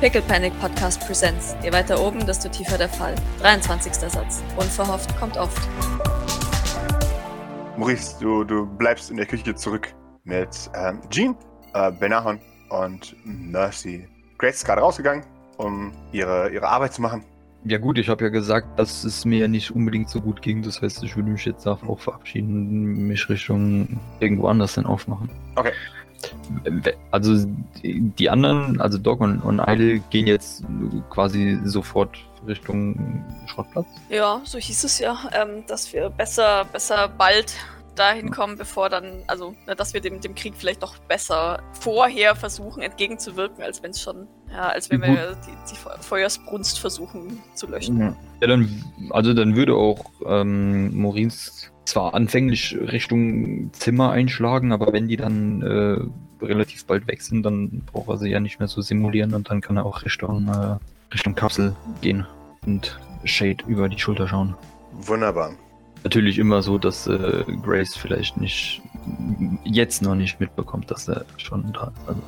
Pickle Panic Podcast Presents. Je weiter oben, desto tiefer der Fall. 23. Satz. Unverhofft kommt oft. Maurice, du, du bleibst in der Küche zurück mit ähm, Jean, äh, Benahon und Mercy. Grace ist gerade rausgegangen, um ihre, ihre Arbeit zu machen. Ja gut, ich habe ja gesagt, dass es mir nicht unbedingt so gut ging. Das heißt, ich würde mich jetzt auch verabschieden und mich Richtung irgendwo anders dann aufmachen. Okay. Also die anderen, also Doc und, und Idle, gehen jetzt quasi sofort Richtung Schrottplatz. Ja, so hieß es ja, ähm, dass wir besser, besser bald dahin kommen, bevor dann, also, ne, dass wir dem, dem Krieg vielleicht doch besser vorher versuchen entgegenzuwirken, als wenn es schon, ja, als wenn wir die, die Feuersbrunst versuchen zu löschen. Ja, ja dann, also dann würde auch ähm, Maurice zwar anfänglich Richtung Zimmer einschlagen, aber wenn die dann äh, relativ bald weg sind, dann braucht er sie ja nicht mehr so simulieren und dann kann er auch Richtung, äh, Richtung Kapsel gehen und Shade über die Schulter schauen. Wunderbar. Natürlich immer so, dass äh, Grace vielleicht nicht jetzt noch nicht mitbekommt, dass er schon da ist. Also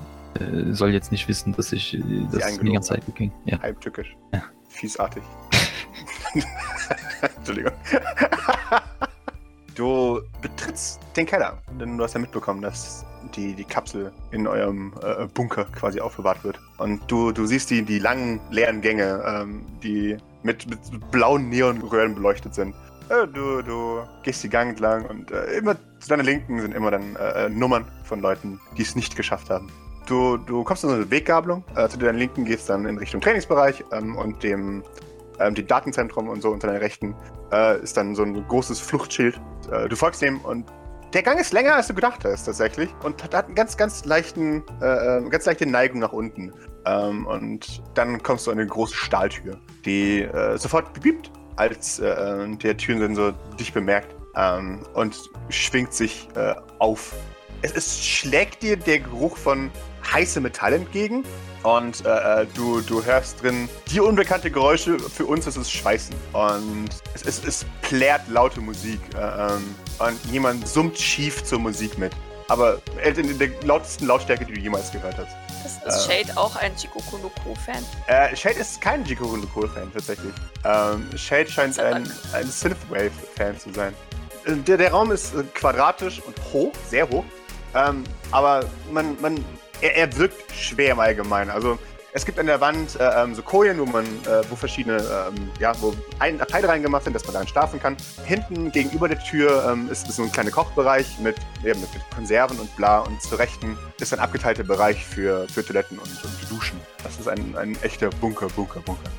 äh, soll jetzt nicht wissen, dass ich äh, das die ganze Zeit ging. Ja. Halbtückisch. Ja. Fiesartig. Entschuldigung. Du betrittst den Keller, denn du hast ja mitbekommen, dass die, die Kapsel in eurem äh, Bunker quasi aufbewahrt wird. Und du, du siehst die, die langen, leeren Gänge, ähm, die mit, mit blauen Neonröhren beleuchtet sind. Äh, du, du gehst die Gang entlang und äh, immer zu deiner Linken sind immer dann äh, äh, Nummern von Leuten, die es nicht geschafft haben. Du, du kommst in so eine Weggabelung. Äh, zu deiner Linken gehst dann in Richtung Trainingsbereich ähm, und dem ähm, die Datenzentrum und so unter deiner Rechten äh, ist dann so ein großes Fluchtschild. Äh, du folgst dem und der Gang ist länger, als du gedacht hast, tatsächlich. Und hat, hat einen ganz, ganz leichten, äh, äh ganz leichte Neigung nach unten. Ähm, und dann kommst du an eine große Stahltür, die äh, sofort biebt, als äh, der Türensensor dich bemerkt. Ähm, und schwingt sich äh, auf. Es, es schlägt dir der Geruch von heißem Metall entgegen und äh, äh, du, du hörst drin die unbekannte Geräusche. Für uns ist es Schweißen. Und es, es, es plärt laute Musik. Äh, ähm, und jemand summt schief zur Musik mit. Aber in der lautesten Lautstärke, die du jemals gehört hast. Ist, ist äh, Shade auch ein Jikoku fan Äh, Shade ist kein Jikoku fan tatsächlich. Ähm, Shade scheint ein, ein Synthwave-Fan zu sein. Äh, der, der Raum ist quadratisch und hoch, sehr hoch. Ähm, aber man, man er, er wirkt schwer im Allgemeinen. Also es gibt an der Wand äh, ähm, so Kojen, wo man, äh, wo verschiedene, ähm, ja, wo ein Teile reingemacht sind, dass man darin schlafen kann. Hinten gegenüber der Tür ähm, ist, ist so ein kleiner Kochbereich mit, mit, mit, Konserven und bla. Und zur Rechten ist ein abgeteilter Bereich für, für Toiletten und, und Duschen. Das ist ein, ein echter Bunker, Bunker, Bunker.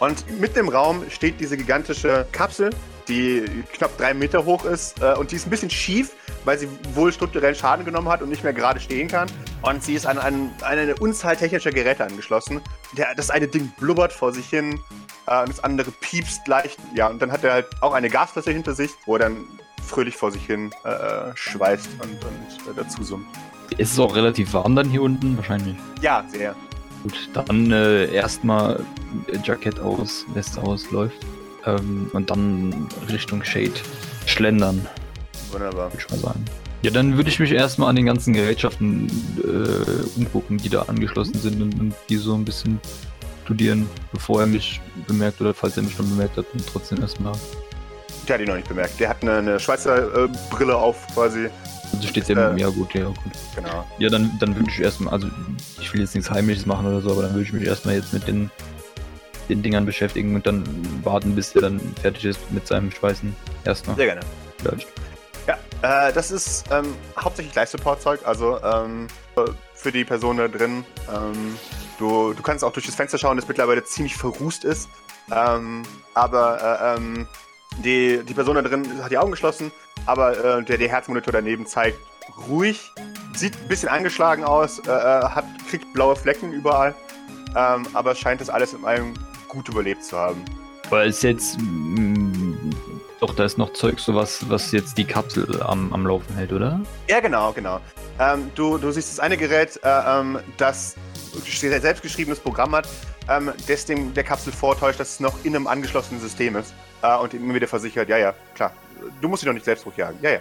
Und mitten im Raum steht diese gigantische Kapsel, die knapp drei Meter hoch ist äh, und die ist ein bisschen schief, weil sie wohl strukturellen Schaden genommen hat und nicht mehr gerade stehen kann. Und sie ist an, an, an eine Unzahl technischer Geräte angeschlossen. Der, das eine Ding blubbert vor sich hin äh, und das andere piepst leicht. Ja, und dann hat er halt auch eine Gasflasche hinter sich, wo er dann fröhlich vor sich hin äh, äh schweißt und, und äh, dazu summt. Ist es auch relativ warm dann hier unten wahrscheinlich? Ja, sehr. Gut, dann äh, erstmal Jackett aus, Weste aus, läuft. Ähm, und dann Richtung Shade schlendern. Wunderbar. Würde ich mal sagen. Ja, dann würde ich mich erstmal an den ganzen Gerätschaften äh, umgucken, die da angeschlossen sind und, und, die so ein bisschen studieren, bevor er mich bemerkt oder falls er mich schon bemerkt hat und trotzdem erstmal. Der hat ihn noch nicht bemerkt. Der hat eine, eine Schweizer äh, Brille auf quasi. Also steht der äh, ja gut, ja gut. Genau. Ja, dann, dann würde ich erstmal, also ich will jetzt nichts Heimliches machen oder so, aber dann würde ich mich erstmal jetzt mit den, den Dingern beschäftigen und dann warten, bis der dann fertig ist mit seinem Schweißen. Erstmal. Sehr gerne. Vielleicht. Ja, äh, das ist ähm, hauptsächlich Live-Support-Zeug, also ähm, für die Person da drin. Ähm, du, du kannst auch durch das Fenster schauen, das mittlerweile ziemlich verrußt ist. Ähm, aber äh, ähm, die, die Person da drin hat die Augen geschlossen, aber äh, der, der Herzmonitor daneben zeigt ruhig, sieht ein bisschen angeschlagen aus, äh, äh, hat, kriegt blaue Flecken überall, ähm, aber scheint das alles in allem gut überlebt zu haben. Weil es jetzt mh, doch, da ist noch Zeug, so was, was jetzt die Kapsel am, am Laufen hält, oder? Ja, genau, genau. Ähm, du, du siehst das eine Gerät, äh, ähm, das selbstgeschriebenes Programm hat, ähm, das dem der Kapsel vortäuscht, dass es noch in einem angeschlossenen System ist. Äh, und immer wieder versichert, ja, ja, klar. Du musst dich doch nicht selbst hochjagen. Ja, ja.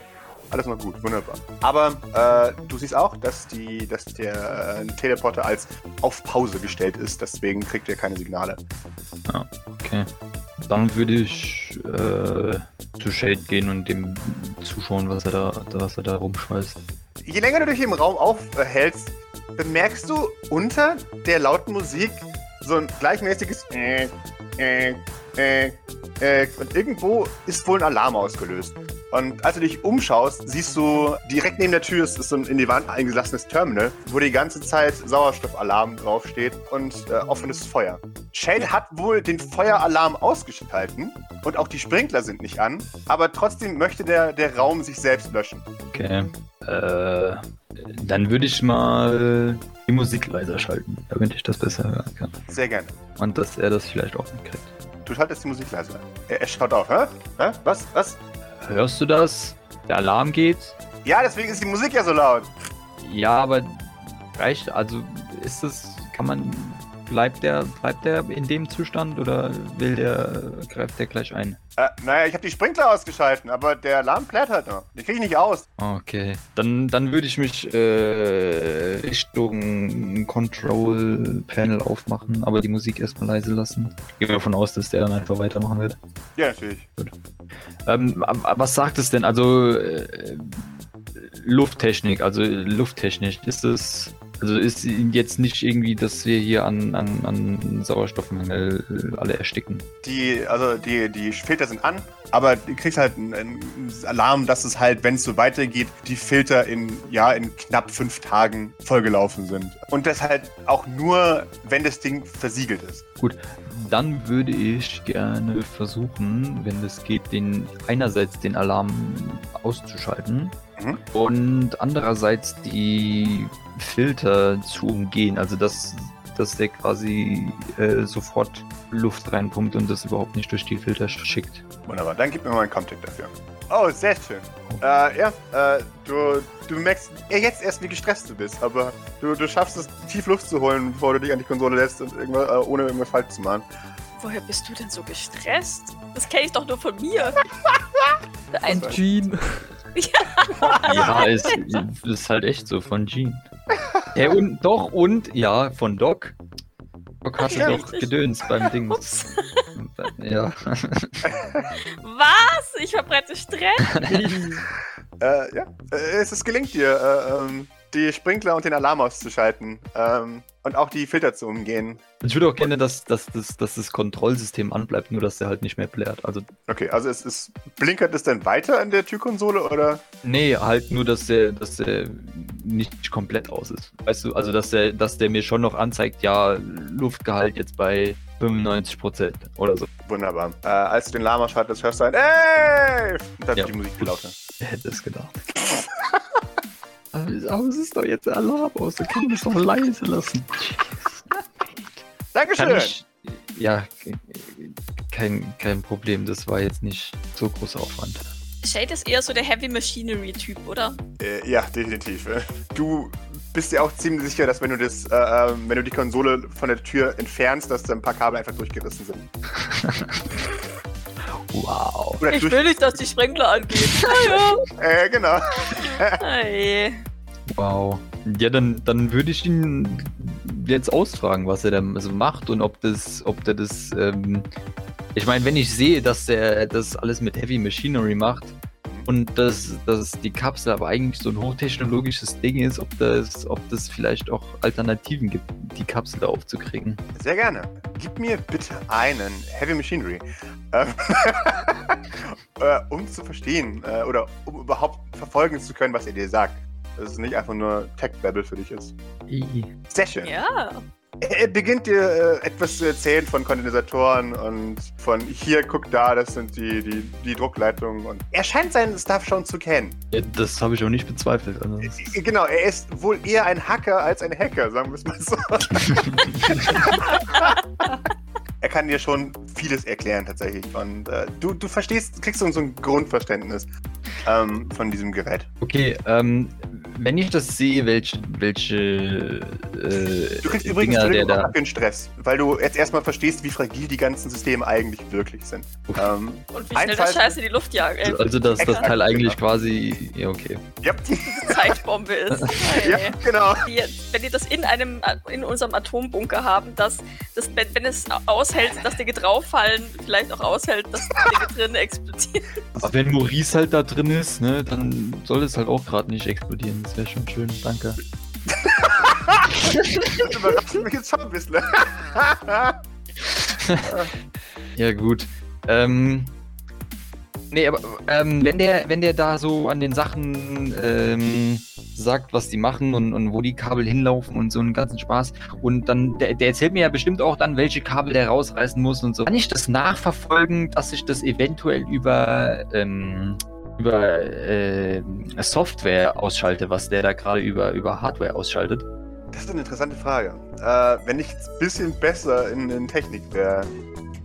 alles noch gut, wunderbar. Aber äh, du siehst auch, dass, die, dass der äh, Teleporter als auf Pause gestellt ist, deswegen kriegt er keine Signale. Okay. Dann würde ich äh, zu Shade gehen und dem zuschauen, was er da, was er da rumschmeißt. Je länger du dich im Raum aufhältst, bemerkst du unter der lauten Musik so ein gleichmäßiges äh, äh, äh, äh, und irgendwo ist wohl ein Alarm ausgelöst. Und als du dich umschaust, siehst du direkt neben der Tür ist, ist so ein in die Wand eingelassenes Terminal, wo die ganze Zeit Sauerstoffalarm draufsteht und äh, offenes Feuer. Shade hat wohl den Feueralarm ausgeschalten und auch die Sprinkler sind nicht an, aber trotzdem möchte der, der Raum sich selbst löschen. Okay. Äh, dann würde ich mal die Musik leiser schalten, damit ich das besser hören kann. Sehr gerne. Und dass er das vielleicht auch mitkriegt. Du schaltest die Musik leiser. Er, er schaut auf, hä? hä? Was? Was? Hörst du das? Der Alarm geht? Ja, deswegen ist die Musik ja so laut. Ja, aber reicht, also ist das, kann man, bleibt der, bleibt der in dem Zustand oder will der, greift der gleich ein? Äh, naja, ich habe die Sprinkler ausgeschalten, aber der Alarm plärt halt noch. Den krieg ich nicht aus. Okay, dann, dann würde ich mich äh, Richtung Control Panel aufmachen, aber die Musik erstmal leise lassen. Gehen wir davon aus, dass der dann einfach weitermachen wird. Ja, natürlich. Ähm, aber was sagt es denn? Also äh, Lufttechnik, also lufttechnisch, ist es. Also ist jetzt nicht irgendwie, dass wir hier an, an, an Sauerstoffmangel alle ersticken. Die, also die, die Filter sind an, aber du kriegst halt einen, einen Alarm, dass es halt, wenn es so weitergeht, die Filter in, ja, in knapp fünf Tagen vollgelaufen sind. Und das halt auch nur, wenn das Ding versiegelt ist. Dann würde ich gerne versuchen, wenn es geht, den einerseits den Alarm auszuschalten Mhm. und andererseits die Filter zu umgehen. Also dass, dass der quasi äh, sofort Luft reinpumpt und das überhaupt nicht durch die Filter schickt. Wunderbar, dann gib mir mal einen Contact dafür. Oh, sehr schön. Äh, ja, äh, du, du merkst ja, jetzt erst, wie gestresst du bist, aber du, du schaffst es, tief Luft zu holen, bevor du dich an die Konsole lässt und irgendwas, äh, ohne irgendwas falsch zu machen. Woher bist du denn so gestresst? Das kenne ich doch nur von mir. Ein? Jean. Ja, ist, ist halt echt so von Gene. Ja, und doch, und ja, von Doc. Doc hatte Ja, doch richtig. Gedöns beim Ding. Ups. Ja. Was? Ich verbreite Stress? Äh, ja, äh, es ist gelingt dir, äh, ähm, die Sprinkler und den Alarm auszuschalten ähm, und auch die Filter zu umgehen. Ich würde auch gerne, dass, dass, dass, dass das Kontrollsystem anbleibt, nur dass der halt nicht mehr blärt. Also, Okay, also es ist, blinkert es denn weiter an der Türkonsole oder? nee, halt nur, dass der, dass der nicht komplett aus ist. Weißt du, also dass der, dass der mir schon noch anzeigt, ja, Luftgehalt jetzt bei 95% oder so. Wunderbar. Äh, als du den Lama schaltest, hörst du ein Ey! Und dann Ja. wird die Musik viel lauter. Hätte es gedacht? aber, es ist doch jetzt Alarm aus, da können wir es doch leise lassen. Dankeschön! Kann ich, ja, kein, kein Problem, das war jetzt nicht so großer Aufwand. Shade ist eher so der Heavy Machinery-Typ, oder? Äh, ja, definitiv. Du bist dir auch ziemlich sicher, dass wenn du das, äh, äh, wenn du die Konsole von der Tür entfernst, dass da ein paar Kabel einfach durchgerissen sind. Wow. Oder Ich durch, will nicht, dass die Sprinkler angehen. Ah, äh, genau. ja. Hey. Wow. Ja, dann, dann würde ich ihn jetzt ausfragen, was er da so macht und ob das, ob der das, ähm, ich meine, wenn ich sehe, dass der das alles mit Heavy Machinery macht und dass, dass die Kapsel aber eigentlich so ein hochtechnologisches Ding ist, ob das, ob das vielleicht auch Alternativen gibt, die Kapsel da aufzukriegen. Sehr gerne. Gib mir bitte einen Heavy Machinery. Ähm, äh, um zu verstehen äh, oder um überhaupt verfolgen zu können, was er dir sagt. Dass es nicht einfach nur Tech-Babble für dich ist. Sehr schön. Ja. Er er beginnt dir äh, etwas zu erzählen von Kondensatoren und von hier, guck da, das sind die, die, die Druckleitungen. Und er scheint seinen Stuff schon zu kennen. Ja, das habe ich auch nicht bezweifelt. Also. Äh, Genau, er ist wohl eher ein Hacker als ein Hacker, sagen wir es mal so. er kann dir schon vieles erklären tatsächlich. Und äh, du, du verstehst, kriegst so ein Grundverständnis. Ähm, von diesem Gerät. Okay, ähm, wenn ich das sehe, welche, welche äh, Du kriegst übrigens Dinger, der Entschuldigung, auch da. einen Stress, weil du jetzt erstmal verstehst, wie fragil die ganzen Systeme eigentlich wirklich sind. Ähm, Und wie schnell das Scheiße in die Luft jagen. Äh, Also, dass das Teil eigentlich genau. quasi. Ja, okay. ja, Zeitbombe ist. ja, Hey. genau. Die, wenn die das in einem in unserem Atombunker haben, dass das, wenn, wenn es aushält, dass Dinge drauffallen, vielleicht auch aushält, dass Dinge drin explodieren. Aber wenn Maurice halt da drin ist, ne, dann soll es halt auch gerade nicht explodieren. Das wäre schon schön, danke. Das überrascht mich jetzt schon ein bisschen. Ja, gut. Ähm. Nee, aber ähm, wenn der, wenn der da so an den Sachen ähm, sagt, was die machen und, und wo die Kabel hinlaufen und so einen ganzen Spaß und dann, der, der erzählt mir ja bestimmt auch dann, welche Kabel der rausreißen muss und so. Kann ich das nachverfolgen, dass ich das eventuell über, ähm, über äh, Software ausschalte, was der da gerade über, über Hardware ausschaltet? Das ist eine interessante Frage. Äh, wenn ich ein bisschen besser in, in Technik wäre,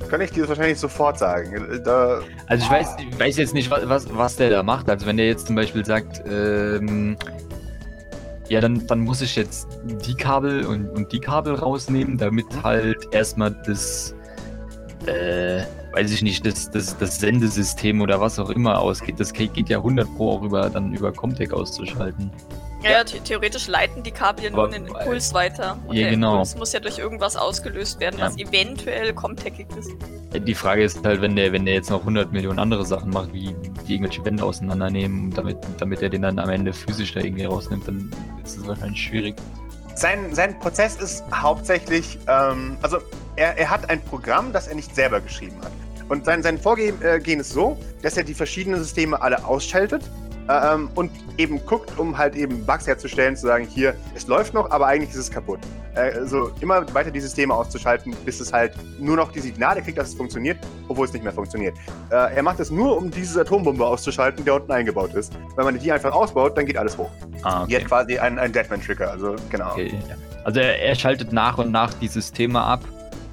könnte ich dir das wahrscheinlich sofort sagen. Da, Also ich weiß, ich weiß jetzt nicht, was, was, was der da macht. Also wenn der jetzt zum Beispiel sagt, ähm, ja, dann, dann muss ich jetzt die Kabel und, und die Kabel rausnehmen, damit halt erstmal das, äh, weiß ich nicht, das, das, das Sendesystem oder was auch immer ausgeht. Das geht ja 100 Pro auch über, dann über Comtech auszuschalten. Ja, ja the theoretisch leiten die Kabel ja nur einen Impuls weiter. Und Ja, der genau. Impuls muss ja durch irgendwas ausgelöst werden, Ja. was eventuell comtechig ist. Die Frage ist halt, wenn der, wenn der jetzt noch 100 Millionen andere Sachen macht, wie die irgendwelche Wände auseinandernehmen, damit, damit er den dann am Ende physisch da irgendwie rausnimmt, dann ist es wahrscheinlich schwierig. sein, sein Prozess ist hauptsächlich, ähm, also er, er hat ein Programm, das er nicht selber geschrieben hat. Und sein, sein Vorgehen äh, ist so, dass er die verschiedenen Systeme alle ausschaltet äh, ähm, und eben guckt, um halt eben Bugs herzustellen, zu sagen, hier, es läuft noch, aber eigentlich ist es kaputt. Äh, also immer weiter die Systeme auszuschalten, bis es halt nur noch die Signale kriegt, dass es funktioniert, obwohl es nicht mehr funktioniert. Äh, er macht es nur, um diese Atombombe auszuschalten, die da unten eingebaut ist. Wenn man die einfach ausbaut, dann geht alles hoch. Ah, Die hat quasi einen, einen Deadman-Trigger, also genau. Okay. Also er, er schaltet nach und nach die Systeme ab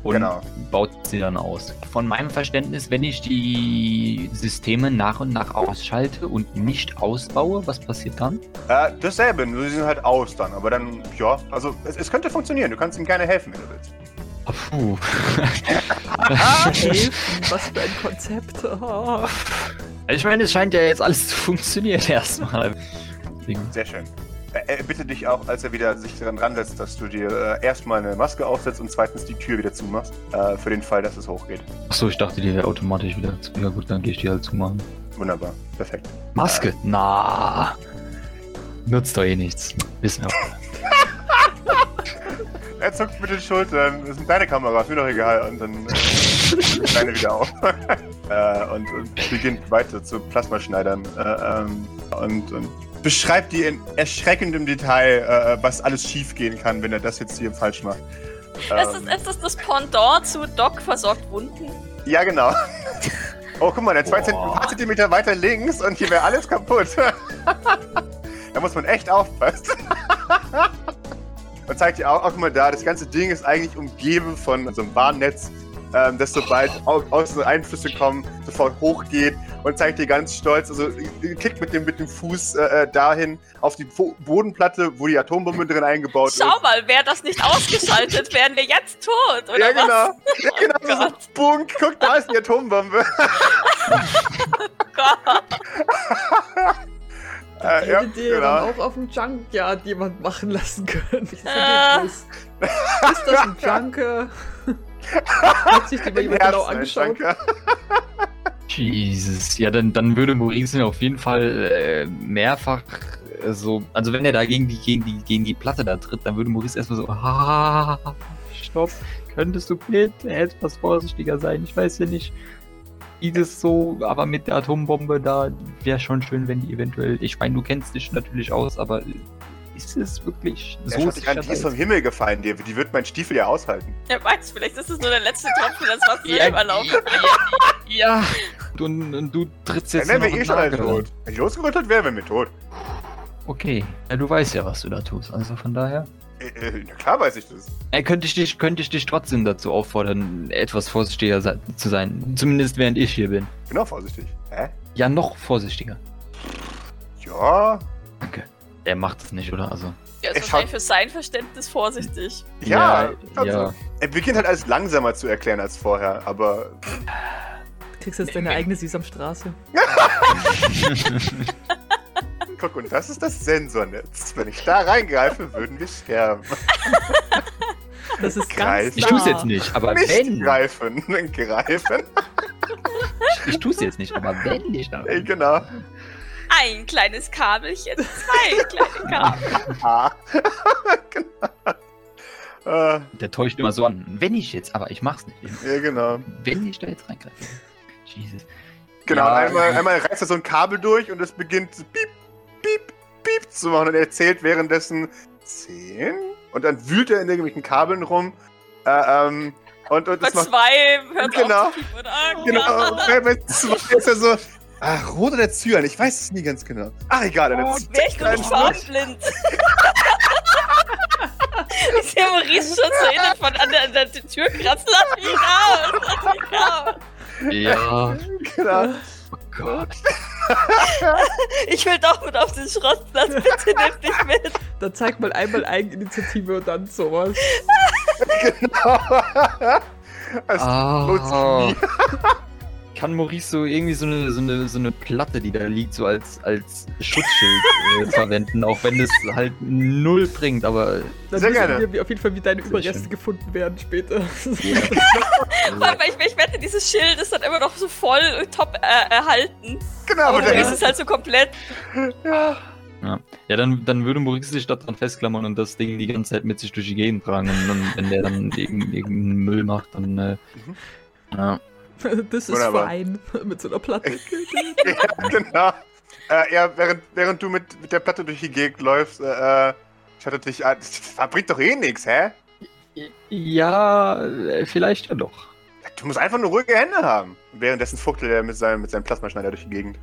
und Genau. baut sie dann aus. Von meinem Verständnis, wenn ich die Systeme nach und nach ausschalte und nicht ausbaue, was passiert dann? Äh, dasselbe, nur sie sind halt aus dann. Aber dann, ja, also es, es könnte funktionieren. Du kannst ihm gerne helfen, wenn du willst. Puh. Helfen, was für ein Konzept. Ah. ich meine, es scheint ja jetzt alles zu funktionieren erstmal. Sehr schön. Er, er bittet dich auch, als er wieder sich daran dran setzt, dass du dir äh, erstmal eine Maske aufsetzt und zweitens die Tür wieder zumachst. Äh, für den Fall, dass es hochgeht. Achso, ich dachte, die wäre automatisch wieder zu. Ja gut, dann gehe ich die halt zumachen. Wunderbar. Perfekt. Maske? Na. Nutzt doch eh nichts. Wissen wir. Er zuckt mit den Schultern. Das sind deine Kameras, mir doch egal. Und dann äh, deine wieder auf. äh, und, und beginnt weiter zu Plasmaschneidern. Äh, ähm, und, und beschreibt dir in erschreckendem Detail, äh, was alles schiefgehen kann, wenn er das jetzt hier falsch macht. Es Ähm, ist, ist das Pendant zu Doc versorgt Wunden. Ja, genau. Oh, guck mal, der zwei Boah. Zent ein paar Zentimeter weiter links und hier wäre alles kaputt. da muss man echt aufpassen. und zeigt dir auch, auch guck mal da, das ganze Ding ist eigentlich umgeben von so einem Warnnetz, ähm, das sobald au außen Einflüsse kommen, sofort hochgeht und zeigt dir ganz stolz, also äh, klickt mit dem, mit dem Fuß äh, äh, dahin auf die Bo Bodenplatte, wo die Atombombe drin eingebaut ist. Schau mal, wäre das nicht ausgeschaltet, wären wir jetzt tot, oder ja, was? genau. Ja, genau. Oh so, Gott. Bunk, guck, da ist die Atombombe. Gott. äh, ja, Hättet ihr genau. dann auch auf dem Junkyard jemand machen lassen können. Ah. ist ist das ein Junker? Hat sich die mal jemand genau angeschaut? danke. Jesus. Ja, dann, dann würde Maurice auf jeden Fall äh, mehrfach äh, so. Also wenn er da gegen die, gegen die, gegen die Platte da tritt, dann würde Maurice erstmal so. Ah, stopp. Könntest du bitte etwas vorsichtiger sein? Ich weiß ja nicht. Wie das so, aber mit der Atombombe da wäre schon schön, wenn die eventuell. Ich meine, du kennst dich natürlich aus, aber ist es wirklich so schaut sich an, die ist vom Himmel gefallen, die, die wird mein Stiefel ja aushalten. Wer weiß, vielleicht ist es nur der letzte Tropfen, das Wasser Ja, selber laufen. Ja, du, du trittst Dann jetzt wären noch wir eh schon alle tot. Wenn ich losgerüttelt wäre, wären wir tot. Okay, ja, du weißt ja, was du da tust. Also von daher. Äh, äh, na klar weiß ich das. Äh, könnte, ich dich, könnte ich dich trotzdem dazu auffordern, etwas vorsichtiger se- zu sein. Zumindest während ich hier bin. Auch vorsichtig. Hä? Ja, noch vorsichtiger. Ja, Danke. Er macht es nicht, oder? Also. Er ist Er wahrscheinlich für sein Verständnis vorsichtig. ja. Ja, ja. Er beginnt halt alles langsamer zu erklären als vorher, aber Du kriegst jetzt deine eigene Sesamstraße. guck, und das ist das Sensor-Netz. Wenn ich da reingreife, würden wir sterben. Das ist Kreis. ganz Ich nah. tu's jetzt nicht, aber Nicht wenn. greifen. Greifen. Ich tu's jetzt nicht, aber wenn ich da. Genau. Ein kleines Kabelchen, zwei kleine Kabel. Ah. genau. Äh, Der täuscht immer so an. Wenn ich jetzt, aber ich mach's nicht. ja, genau. Wenn ich da jetzt reingreife. Jesus. Genau, Ja, einmal, ja. einmal reißt er so ein Kabel durch und es beginnt piep, piep, piep zu machen und er zählt währenddessen 10 und dann wühlt er in irgendwelchen Kabeln rum. Äh, ähm, und, und Bei das macht. zwei hört Genau. auf zu piepen, oder? Genau, bei, bei zwei ist er so. Ach, rot oder Zyan, ich weiß es nie ganz genau. Ach, egal, dann Oh, ist wär ich nur nicht farbenblind. ich sehe Maurice schon so innen von an der, an der Tür kratzen. Lass mich raus, lass mich raus. Ja. genau. Oh Gott. Ich will doch mit auf den Schrottplatz, bitte nimm dich mit. Dann zeig mal einmal Eigeninitiative und dann sowas. genau. Es lohnt sich nie. Kann Maurice so irgendwie so eine, so, eine, so eine Platte, die da liegt, so als, als Schutzschild äh, verwenden, auch wenn es halt null bringt, aber. Dann Sehr gerne. wir auf jeden Fall, wie deine Sehr Überreste schön. gefunden werden später. Vor allem, weil ich, ich wette, dieses Schild ist dann immer noch so voll top äh, erhalten. Genau, Aber Maurice ist halt so komplett. ja. Ja, dann, dann würde Maurice sich daran festklammern und das Ding die ganze Zeit mit sich durch die Gegend tragen. Und dann, wenn der dann irgend- irgendeinen Müll macht, dann. Äh, Mhm. ja. Das ist fein. Mit so einer Platte. ja, genau. Äh, ja, während, während du mit, mit der Platte durch die Gegend läufst, äh, äh, schattet dich an. Das verbringt doch eh nichts, hä? Ja, äh, vielleicht ja doch. Du musst einfach nur ruhige Hände haben. Währenddessen fuchtelt er mit seinem, mit seinem Plasmaschneider durch die Gegend.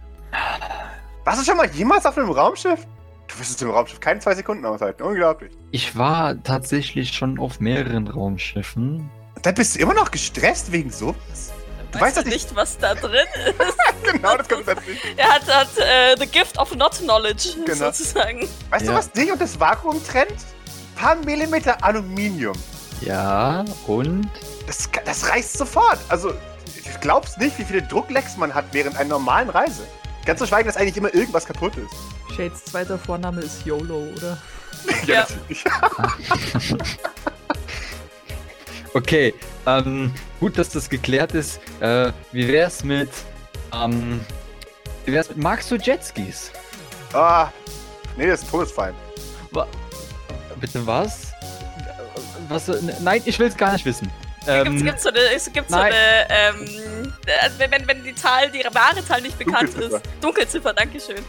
Warst du schon mal jemals auf einem Raumschiff? Du wirst es im Raumschiff keine zwei Sekunden aushalten. Unglaublich. Ich war tatsächlich schon auf mehreren Raumschiffen. Und dann bist du immer noch gestresst wegen sowas? Du weißt du nicht. nicht, was da drin ist. Genau, das kommt dazu. Er hat, hat äh, the gift of not knowledge, Genau. sozusagen. Weißt du, Ja. was dich und das Vakuum trennt? Ein paar Millimeter Aluminium. Ja, und? Das, das reißt sofort. Also, du glaubst nicht, wie viele Drucklecks man hat während einer normalen Reise. Ganz zu schweigen, dass eigentlich immer irgendwas kaputt ist. Shades zweiter Vorname ist YOLO, oder? Ja. natürlich. Okay, ähm, gut, dass das geklärt ist. Äh, wie wär's mit, ähm, wie wär's mit, magst du Jetskis? Ah, nee, das ist ein Todesfeind. Bitte was? Was, nein, ich will's gar nicht wissen. Ähm, gibt's so eine, es gibt so eine, ähm, äh, wenn, wenn- wenn die Zahl, die wahre Zahl nicht bekannt Dunkelziffer. ist. Dunkelziffer, dankeschön.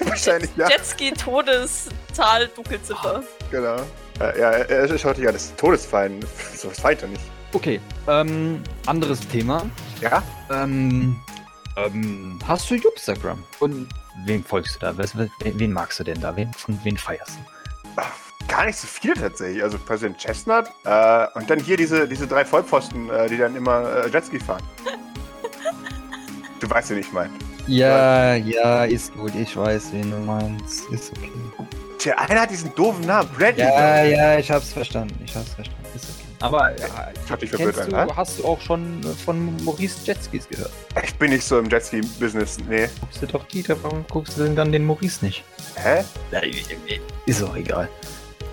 Wahrscheinlich, ja. Jetski, Todeszahl, Dunkelziffer. Genau. Äh, ja, er, er schaut dich an, das ist ein Todesfeind. So was weiter nicht. okay, ähm, anderes Thema. Ja? Ähm, ähm, hast du Instagram? Und wem folgst du da? Was, wen, wen magst du denn da? Wen, von wen feierst du? Ach, Gar nicht so viel tatsächlich. Also Präsident Chestnut äh, und dann hier diese, diese drei Vollpfosten, äh, die dann immer äh, Jetski fahren. du weißt ja, wie ich meine. Ja, ja, ist gut. Ich weiß, wen du meinst. Ist okay. Der eine hat diesen doofen Namen, Bradley. Ja, ja, ich hab's verstanden. Ich hab's verstanden. Ist okay. Aber äh, Schaut dich verwirrt kennst an, du, hast du auch schon äh, von Maurice Jetskis gehört? Ich bin nicht so im Jetski-Business. Nee. Guckst du doch die, da- warum guckst du denn dann den Maurice nicht? Hä? Ist auch egal.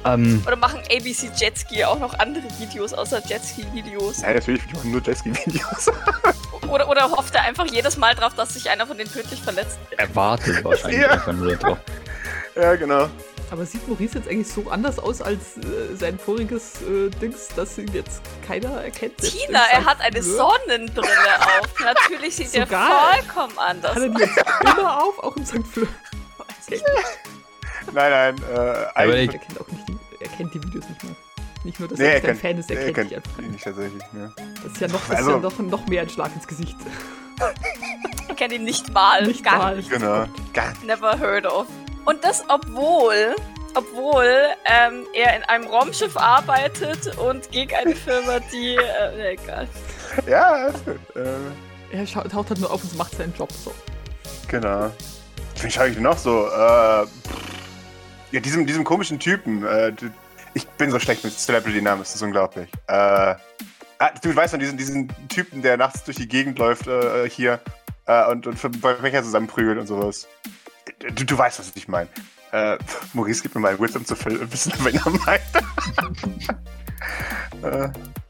Ähm, Oder machen ABC Jetski auch noch andere Videos außer Jetski-Videos? Nein, natürlich, ich mache nur Jetski-Videos. Oder, oder hofft er einfach jedes Mal drauf, dass sich einer von denen tödlich verletzt? erwartet wahrscheinlich Ja. einfach nur drauf. ja, genau. Aber sieht Maurice jetzt eigentlich so anders aus als äh, sein voriges äh, Dings, dass ihn jetzt keiner erkennt? Tina, in er hat eine Blur? Sonnenbrille auf. Natürlich sieht er Sogar? vollkommen anders Hat er aus. die jetzt immer auf, auch im St. Fleur? Okay. Nein, nein, äh, Aber eigentlich. Er kennt auch nicht die, er kennt die Videos nicht mehr. Nicht nur, dass Nee, er er nicht ein kennt- Fan ist, er nee, kennt kennt dich einfach. nicht tatsächlich, ne? Das ist ja noch, das Also- ist ja noch, noch mehr ein Schlag ins Gesicht. Ich kenne ihn nicht mal. Nicht gar mal. nicht. Genau. Gar Never heard of. Und das, obwohl, obwohl ähm, er in einem Raumschiff arbeitet und gegen eine Firma, die. Äh, egal. Ja, ist gut. Äh, Er schaut, taucht halt nur auf und macht seinen Job so. genau. Wen schaue ich denn noch so? Äh, ja, diesem, diesem komischen Typen. Äh, ich bin so schlecht mit Celebrity-Namen, das ist unglaublich. Äh, ah, du weißt von diesen, diesen Typen, der nachts durch die Gegend läuft äh, hier äh, und, und Verbrecher zusammenprügelt und sowas. Du, du weißt, was ich meine. Äh, Maurice, gib mir mal Wisdom zu wissen, wen er meint. äh,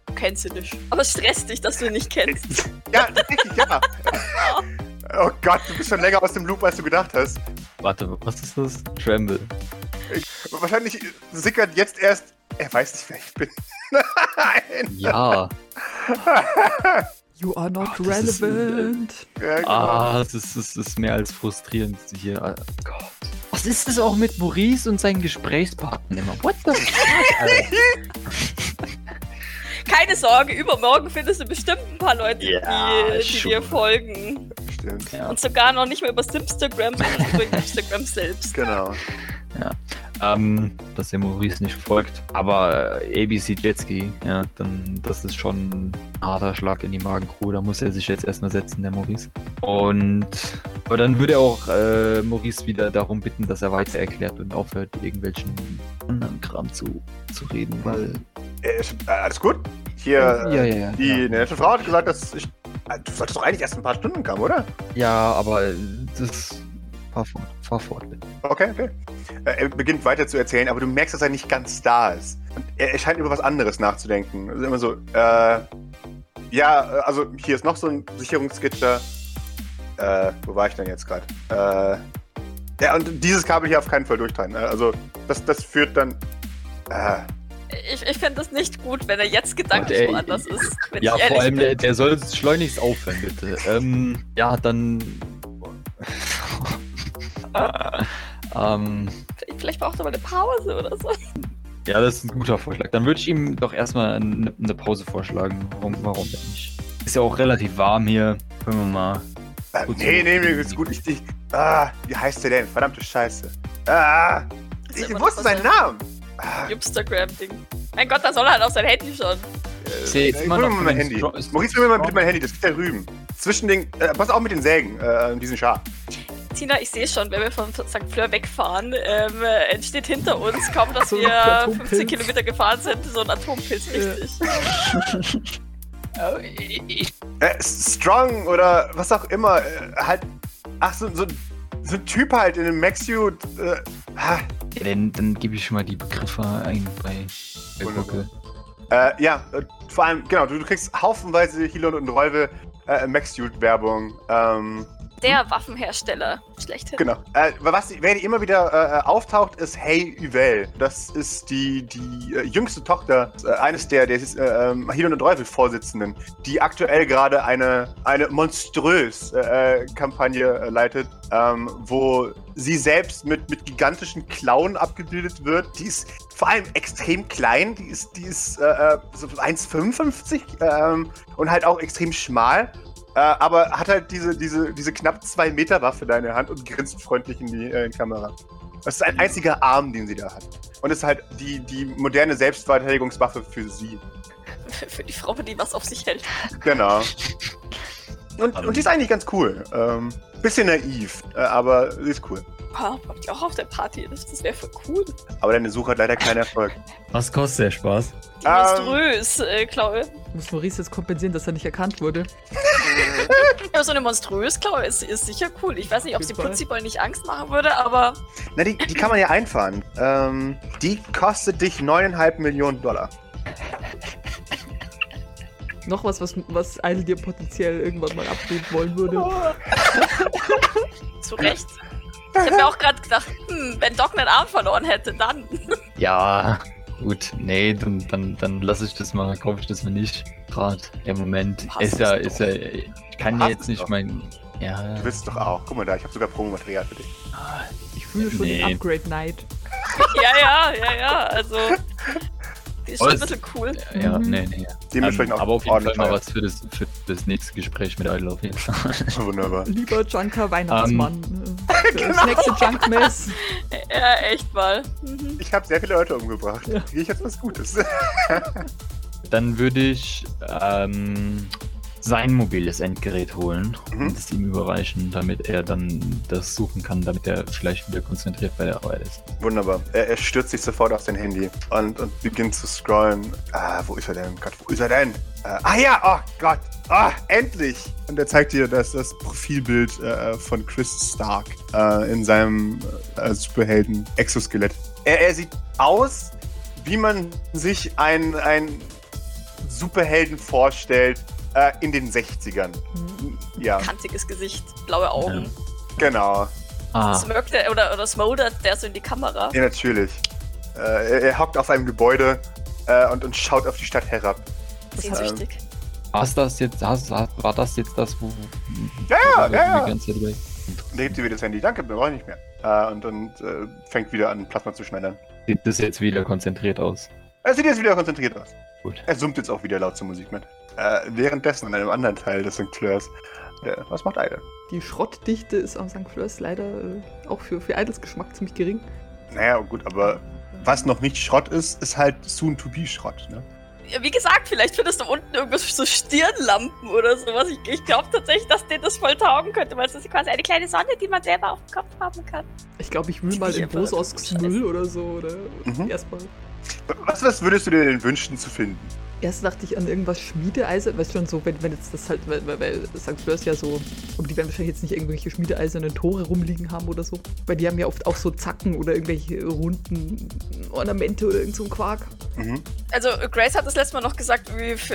Du kennst sie nicht. Aber es stresst dich, dass du ihn nicht kennst. ja, tatsächlich, ja. Oh Gott, du bist schon länger aus dem Loop, als du gedacht hast. Warte, was ist das? Tremble. Wahrscheinlich sickert jetzt erst. Er weiß nicht, wer ich bin. Nein. Ja. You are not Oh, das ist, äh, relevant. Ja, genau. Ah, das ist, das ist mehr als frustrierend hier. Ah, Gott. Was ist das auch mit Maurice und seinen Gesprächspartnern immer? What the fuck? Keine Sorge, übermorgen findest du bestimmt ein paar Leute, Ja, die, die dir folgen. Stimmt. Ja. Und sogar noch nicht mehr über Instagram, sondern über Instagram selbst. Genau. Ähm, dass der Maurice nicht folgt. Aber äh, ABC Jetski, ja, dann das ist schon ein harter Schlag in die Magengrube. Da muss er sich jetzt erstmal setzen, der Maurice. Und aber dann würde er auch äh, Maurice wieder darum bitten, dass er weiter erklärt und aufhört, irgendwelchen anderen Kram zu, zu reden, weil. Äh, äh, alles gut? Hier, ja, ja, ja. die ja. nette Frau hat gesagt, dass ich. äh, Du solltest doch eigentlich erst in ein paar Stunden kommen, oder? ja, aber das. Fahr fort, fahr fort, bitte. Okay, okay. Äh, er beginnt weiter zu erzählen, aber du merkst, dass er nicht ganz da ist. Und er, scheint über was anderes nachzudenken. Also immer so, äh, ja, also hier ist noch so ein Sicherungsgitter. Äh, wo war ich denn jetzt gerade? Äh, ja, und dieses Kabel hier auf keinen Fall durchtreiben. Äh, Also, das, das führt dann. Äh, Ich, ich finde es nicht gut, wenn er jetzt gedanklich Und, äh, woanders ist. Wenn Ja, vor allem, bin. der, der soll schleunigst aufhören, bitte. ähm, ja, dann. ähm, Vielleicht, vielleicht braucht er mal eine Pause oder so. ja, das ist ein guter Vorschlag. Dann würde ich ihm doch erstmal eine, eine Pause vorschlagen. Warum, warum denn nicht? Ist ja auch relativ warm hier. Können wir mal. äh, Gut, nee, so. nee, nee, ist gut. Ich, ich, ah, wie heißt der denn? Verdammte Scheiße. Ah, ich wusste seinen Namen. Ah, Instagram-Ding. Mein Gott, da soll er halt auf sein Handy schauen. Ich sehe jetzt äh, immer hol mir noch mal mein Handy. Maurice, hol mir mal bitte mein Handy, das geht da drüben. Zwischen den, äh, pass auf mit den Sägen, äh, diesen Schar. Tina, ich sehe schon, wenn wir von St. Fleur wegfahren, ähm, äh, entsteht hinter uns, kaum dass So wir Atompilz. 15 Kilometer gefahren sind, so ein Atompilz, Ja. richtig. Äh, Strong oder was auch immer, äh, halt, ach, so, so, so ein Typ halt in einem Maxsuit, äh, Ja, dann, dann gebe ich mal die Begriffe ein bei. Google. äh, ja, äh, vor allem, genau, du, du kriegst haufenweise Hilon und Rolve äh, Maxsuit-Werbung, ähm, Der Waffenhersteller. Schlechthin. Genau. Äh, was wer immer wieder äh, auftaucht, ist Hey Yvel. Das ist die, die äh, jüngste Tochter äh, eines der, der ist, äh, ähm, Hilon und Teufel Vorsitzenden, die aktuell gerade eine, eine monströs äh, äh, Kampagne äh, leitet, ähm, wo sie selbst mit, mit gigantischen Klauen abgebildet wird. Die ist vor allem extrem klein, die ist, die ist äh, äh, so 1,55 ähm, und halt auch extrem schmal. Äh, aber hat halt diese, diese, diese knapp zwei Meter Waffe da in der Hand und grinst freundlich in die äh, Kamera. Das ist ein einziger Arm, den sie da hat. Und ist halt die, die moderne Selbstverteidigungswaffe für sie. Für die Frau, die was auf sich hält. Genau. Und, und die ist eigentlich ganz cool. Ähm, bisschen naiv, äh, aber sie ist cool. Ah, hab ich auch auf der Party. Das, das wäre voll cool. Aber deine Suche hat leider keinen Erfolg. Was kostet der Spaß? Ähm, Monströs, äh, Klaue. Muss Maurice jetzt kompensieren, dass er nicht erkannt wurde. Ja, so eine monströs Klaue ist, ist sicher cool. Ich weiß nicht, ob sie prinzipiell nicht Angst machen würde, aber Na, die, die kann man ja einfahren. Ähm, die kostet dich 9,5 Millionen Dollar. Noch was, was, was Eil dir potenziell irgendwann mal abgeben wollen würde. zu Recht. Ich habe mir auch gerade gedacht, hm, wenn Doc einen Arm verloren hätte, dann. Ja, gut. Nee, dann, dann, dann lasse ich das mal, kaufe ich das mal nicht. Gerade im Moment. Hast Ist ja, ist ja, ich kann ja jetzt nicht doch. mein. Ja. Du willst es doch auch. Guck mal da, ich habe sogar Promomaterial für dich. Ich fühle schon Nee. den Upgrade Night. ja, ja, ja, ja. Also. Die ist schon ein bisschen cool. Ja, Mhm. nee, nee. Dementsprechend Ähm, auch aber auf jeden Fall mal was für das, für das nächste Gespräch mit Idle auf jeden Fall. Wunderbar. Lieber Junker Weihnachtsmann. äh, Genau. Das nächste Junkmess. Ja, echt mal. Mhm. Ich habe sehr viele Leute umgebracht. Ja. Kriege ich jetzt was Gutes? Dann würde ich, ähm, sein mobiles Endgerät holen Mhm. und es ihm überreichen, damit er dann das suchen kann, damit er vielleicht wieder konzentriert bei der Arbeit ist. Wunderbar. Er, er stürzt sich sofort auf sein Handy und, und beginnt zu scrollen. Ah, wo ist er denn? Gott, wo ist er denn? Äh, ah ja, oh Gott. Ah, endlich! Und er zeigt dir das, das Profilbild äh, von Chris Stark äh, in seinem äh, Superhelden-Exoskelett. Er, er sieht aus, wie man sich einen Superhelden vorstellt äh, in den 60ern. Ja, Kantiges Gesicht, blaue Augen. genau. Ah, Smirkt der, oder, oder smoldert der so in die Kamera. Ja, natürlich. Äh, er, er hockt auf einem Gebäude äh, und, und schaut auf die Stadt herab. Sehnsüchtig. hast das jetzt, hast, war das jetzt das, wo. Ja, ja, ja, ja. Er hebt dir wieder das Handy. Danke, wir brauchen nicht mehr. Äh, und und äh, fängt wieder an, Plasma zu schneidern. Sieht das jetzt wieder konzentriert aus? Er sieht jetzt wieder konzentriert aus. Gut. Er summt jetzt auch wieder laut zur Musik mit. Äh, währenddessen an einem anderen Teil des St. Fleurs. Äh, was macht Eide? Die Schrottdichte ist am St. Fleurs leider äh, auch für, für Eidels Geschmack ziemlich gering. Naja, gut, aber was noch nicht Schrott ist, ist halt Soon-to-be-Schrott. Ne? Ja, Wie gesagt, vielleicht findest du unten irgendwas so Stirnlampen oder sowas. Ich, ich glaube tatsächlich, dass dir das voll taugen könnte, weil es ist quasi eine kleine Sonne, die man selber auf dem Kopf haben kann. Ich glaube, ich wühle mal in Scheiße. Müll oder so. Oder Mhm. erstmal. Was, was würdest du dir denn wünschen zu finden? Erst dachte ich an irgendwas Schmiedeeisen, weißt du schon, so, wenn, wenn jetzt das halt, weil, weil, weil St. Fleurs ja so, aber die werden wahrscheinlich jetzt nicht irgendwelche schmiedeeisernen Tore rumliegen haben oder so, weil die haben ja oft auch so Zacken oder irgendwelche runden Ornamente oder irgend so ein Quark. Mhm. Also, Grace hat das letzte Mal noch gesagt,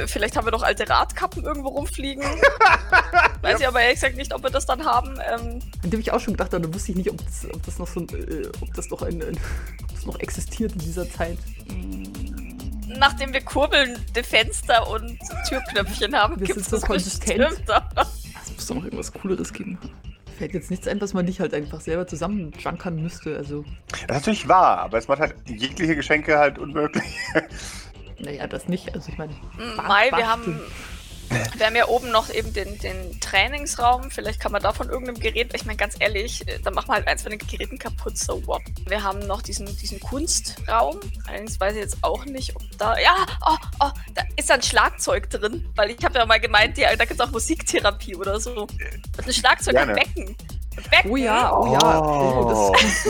vielleicht haben wir noch alte Radkappen irgendwo rumfliegen. Weiß ich aber ehrlich gesagt nicht, ob wir das dann haben. Ähm, An dem ich auch schon gedacht, aber da wusste ich nicht, ob das, ob das noch so ein, äh, ob das noch ein, ein ob das noch existiert in dieser Zeit. Nachdem wir kurbelnde Fenster und Türknöpfchen haben, Wir gibt es so das konsistent. Es muss doch noch irgendwas Cooleres geben. Fällt jetzt nichts ein, was man nicht halt einfach selber zusammenjunkern müsste. Also, Das ist natürlich wahr, aber es macht halt jegliche Geschenke halt unmöglich. naja, das nicht. Also ich meine, Mai, wir haben, wir haben ja oben noch eben den, den Trainingsraum. Vielleicht kann man da von irgendeinem Gerät, ich meine ganz ehrlich, äh, dann machen wir halt eins von den Geräten kaputt, so what. Wir haben noch diesen, diesen Kunstraum. Allerdings weiß ich jetzt auch nicht, ob da. Ja, oh, oh, da ist ein Schlagzeug drin. Weil ich habe ja mal gemeint, ja, da gibt es auch Musiktherapie oder so. Das ist ein Schlagzeug Gerne. ein Becken. Becken. oh ja, oh ja, oh, das,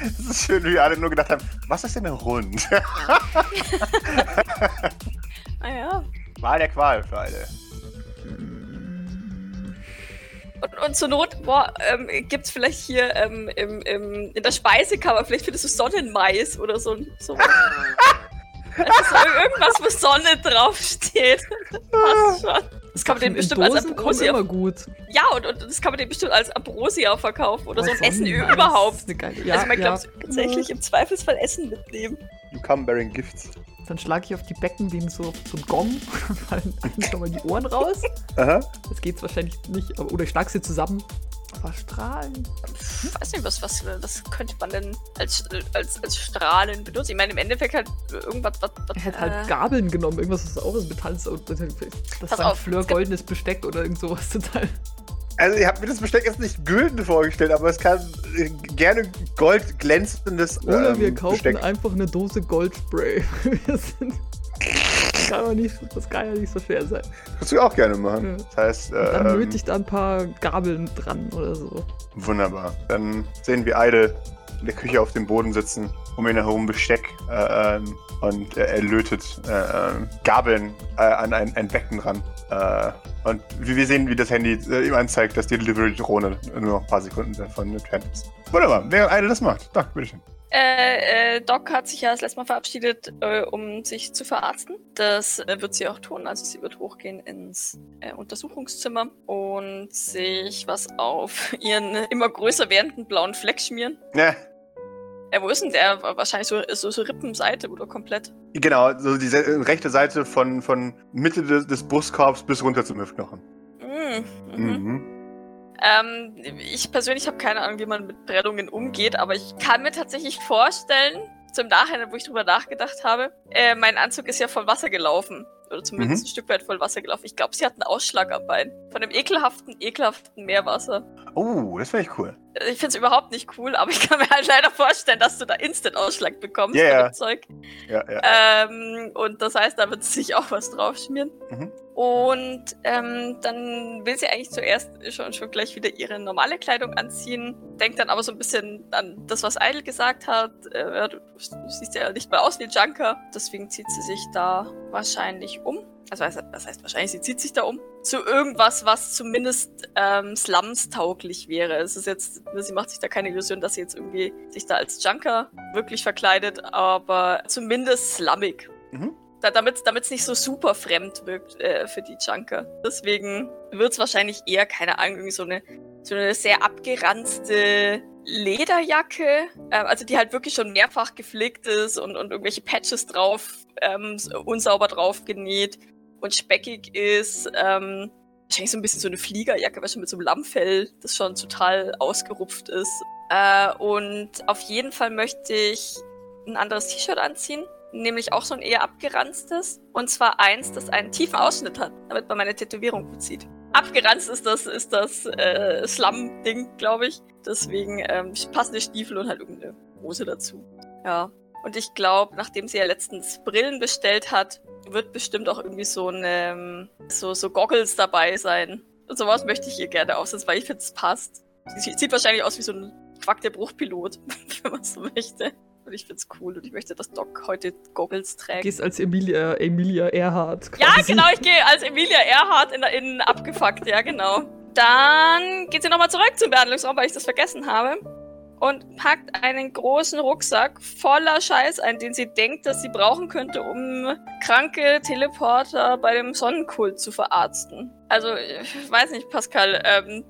das ist schön, wie alle nur gedacht haben, was ist denn ein Hund? Wahl der Qual für alle. Und, und zur Not, boah, ähm, gibt's vielleicht hier ähm, im, im, in der Speisekammer, vielleicht findest du Sonnenmais oder so. so. also so ir- irgendwas, wo Sonne draufsteht. Passt schon. Das kann man dem bestimmt als Ambrosia. immer gut. Ja, und, und das kann man dem bestimmt als Ambrosia verkaufen oder so ein Was Essen Sonnenmais überhaupt. geile, ja, also man ja. glaubt tatsächlich im Zweifelsfall Essen mitnehmen. You come bearing gifts. Dann schlage ich auf die Becken den so, so ein Gong, fallen allen schon mal die Ohren raus. Aha. Das geht's wahrscheinlich nicht. Aber, oder ich schlag sie zusammen. Aber strahlen. Ich weiß nicht, was, was, was könnte man denn als, als, als Strahlen benutzen? Ich meine, im Endeffekt halt irgendwas, was. was Er hätte halt äh, Gabeln genommen, irgendwas, was auch aus Metall ist. und Das war ein Fleur goldenes Besteck oder irgend sowas total. Also, ihr habt mir das Besteck jetzt nicht gülden vorgestellt, aber es kann äh, gerne goldglänzendes Oder ähm, wir kaufen Besteck. einfach eine Dose Goldspray. wir sind. Das kann, aber nicht, das kann ja nicht so schwer sein. Kannst du auch gerne machen. Ja. Das heißt, Und dann ähm, löte ich da ein paar Gabeln dran oder so. wunderbar. Dann sehen wir Idle in der Küche auf dem Boden sitzen, um ihn herum Besteck äh, ähm, und äh, er lötet äh, ähm, Gabeln äh, an ein, ein Becken ran. Äh, und wir sehen, wie das Handy äh, ihm anzeigt, dass die Delivery-Drohne nur noch ein paar Sekunden davon entfernt ist. Wunderbar, während Idle das macht. Danke, bitteschön. Äh, äh, Doc hat sich ja das letzte Mal verabschiedet, äh, um sich zu verarzten. Das äh, wird sie auch tun. Also sie wird hochgehen ins äh, Untersuchungszimmer und sich was auf ihren immer größer werdenden blauen Fleck schmieren. Ja, Äh, wo ist denn der? Wahrscheinlich so, so, so Rippenseite oder komplett. genau, so die rechte Seite von, von Mitte des, des Brustkorbs bis runter zum Hüftknochen. Mm, mhm. Mhm. Ähm, ich persönlich habe keine Ahnung, wie man mit Prellungen umgeht, aber ich kann mir tatsächlich vorstellen, zum Nachhinein, wo ich drüber nachgedacht habe, äh, mein Anzug ist ja voll Wasser gelaufen. Oder zumindest Mhm. ein Stück weit voll Wasser gelaufen. Ich glaube, sie hat einen Ausschlag am Bein. Von dem ekelhaften, ekelhaften Meerwasser. Oh, das finde ich cool. Äh, Ich finde es überhaupt nicht cool, aber ich kann mir halt leider vorstellen, dass du da Instant-Ausschlag bekommst dem Zeug. Ja, ja. Ähm, und das heißt, da wird sich auch was drauf schmieren. Mhm. Und ähm, dann will sie eigentlich zuerst schon, schon gleich wieder ihre normale Kleidung anziehen, denkt dann aber so ein bisschen an das, was Idle gesagt hat. Äh, du, du siehst ja nicht mehr aus wie Junker, deswegen zieht sie sich da wahrscheinlich um. Also was heißt wahrscheinlich, sie zieht sich da um zu irgendwas, was zumindest ähm, Slums-tauglich wäre. Es ist jetzt, sie macht sich da keine Illusion, dass sie jetzt irgendwie sich da als Junker wirklich verkleidet, aber zumindest slummig. Mhm da, damit es nicht so super fremd wirkt äh, für die Junker. Deswegen wird es wahrscheinlich eher, keine Ahnung, so eine, so eine sehr abgeranzte Lederjacke, äh, also die halt wirklich schon mehrfach gepflegt ist und, und irgendwelche Patches drauf, ähm, unsauber drauf genäht und speckig ist. Ähm, wahrscheinlich so ein bisschen so eine Fliegerjacke, weißt du, mit so einem Lammfell, das schon total ausgerupft ist. Äh, und auf jeden Fall möchte ich ein anderes T-Shirt anziehen nämlich auch so ein eher abgeranztes. Und zwar eins, das einen tiefen Ausschnitt hat, damit man meine Tätowierung gut sieht. Abgeranzt ist das, ist das äh, Slum-Ding, glaube ich. Deswegen ähm, passende Stiefel und halt irgendeine Hose dazu. Ja. Und ich glaube, nachdem sie ja letztens Brillen bestellt hat, wird bestimmt auch irgendwie so eine, ähm, so, so Goggles dabei sein. Und sowas möchte ich ihr gerne aufsetzen, weil ich finde, es passt. Sie sieht wahrscheinlich aus wie so ein Quack der Bruchpilot, wenn man so möchte. Und ich find's cool und ich möchte, dass Doc heute Goggles trägt. Gehst als Emilia, Emilia Earhart. Quasi. Ja, genau, ich gehe als Emilia Earhart in, in abgefuckt, ja, genau. Dann geht sie nochmal zurück zum Behandlungsraum, weil ich das vergessen habe. Und packt einen großen Rucksack voller Scheiß ein, den sie denkt, dass sie brauchen könnte, um kranke Teleporter bei dem Sonnenkult zu verarzten. Also, ich weiß nicht, Pascal, ähm,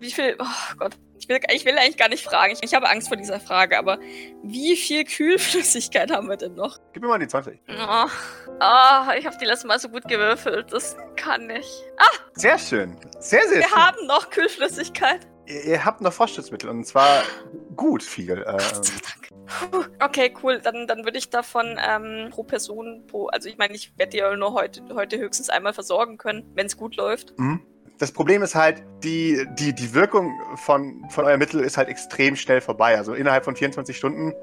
wie viel, oh Gott, ich will, ich will eigentlich gar nicht fragen. Ich, ich, habe Angst vor dieser Frage, aber wie viel Kühlflüssigkeit haben wir denn noch? Gib mir mal die 20. Oh, oh ich habe die letzte Mal so gut gewürfelt. Das kann ich. Ah! Sehr schön. Sehr, sehr wir schön. Wir haben noch Kühlflüssigkeit. Ihr, ihr, habt noch Fortschrittsmittel und zwar gut viel. Ähm. Okay, cool. Dann, dann würde ich davon ähm, pro Person, pro, also ich meine, ich werde die nur heute, heute höchstens einmal versorgen können, wenn es gut läuft. Mhm das Problem ist halt, die, die, die Wirkung von, von eurem Mittel ist halt extrem schnell vorbei. Also innerhalb von 24 Stunden äh,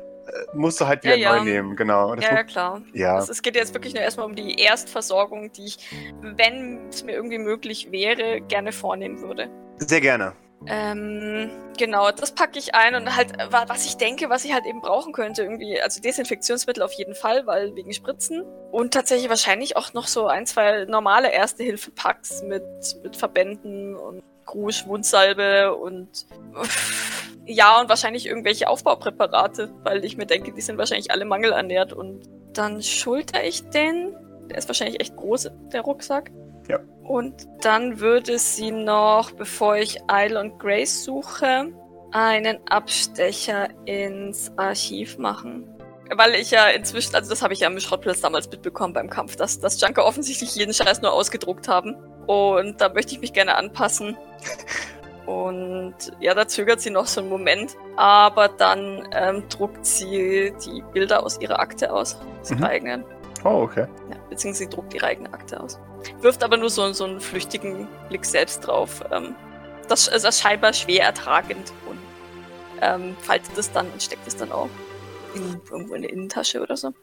musst du halt wieder ja, ja. neu nehmen, genau. Das ja, ja, klar. Ja. Also, es geht jetzt wirklich nur erstmal um die Erstversorgung, die ich, wenn es mir irgendwie möglich wäre, gerne vornehmen würde. Sehr gerne. Ähm, genau, das packe ich ein und halt, was ich denke, was ich halt eben brauchen könnte, irgendwie, also Desinfektionsmittel auf jeden Fall, weil wegen Spritzen. Und tatsächlich wahrscheinlich auch noch so ein, zwei normale Erste-Hilfe-Packs mit, mit Verbänden und Grusch, Wundsalbe und ja, und wahrscheinlich irgendwelche Aufbaupräparate, weil ich mir denke, die sind wahrscheinlich alle mangelernährt und dann schulter ich den. Der ist wahrscheinlich echt groß, der Rucksack. Ja. Und dann würde sie noch, bevor ich Isle und Grace suche, einen Abstecher ins Archiv machen. Weil ich ja inzwischen, also das habe ich ja am Schrottplatz damals mitbekommen beim Kampf, dass, dass Junker offensichtlich jeden Scheiß nur ausgedruckt haben. Und da möchte ich mich gerne anpassen. Und ja, da zögert sie noch so einen Moment. Aber dann ähm, druckt sie die Bilder aus ihrer Akte aus, aus mhm. ihrer eigenen. Oh, okay. Ja, beziehungsweise sie druckt ihre eigene Akte aus. Wirft aber nur so, so einen flüchtigen Blick selbst drauf. Ähm, das ist also scheinbar schwer ertragend und ähm, faltet es dann und steckt es dann auch in, irgendwo in der Innentasche oder so.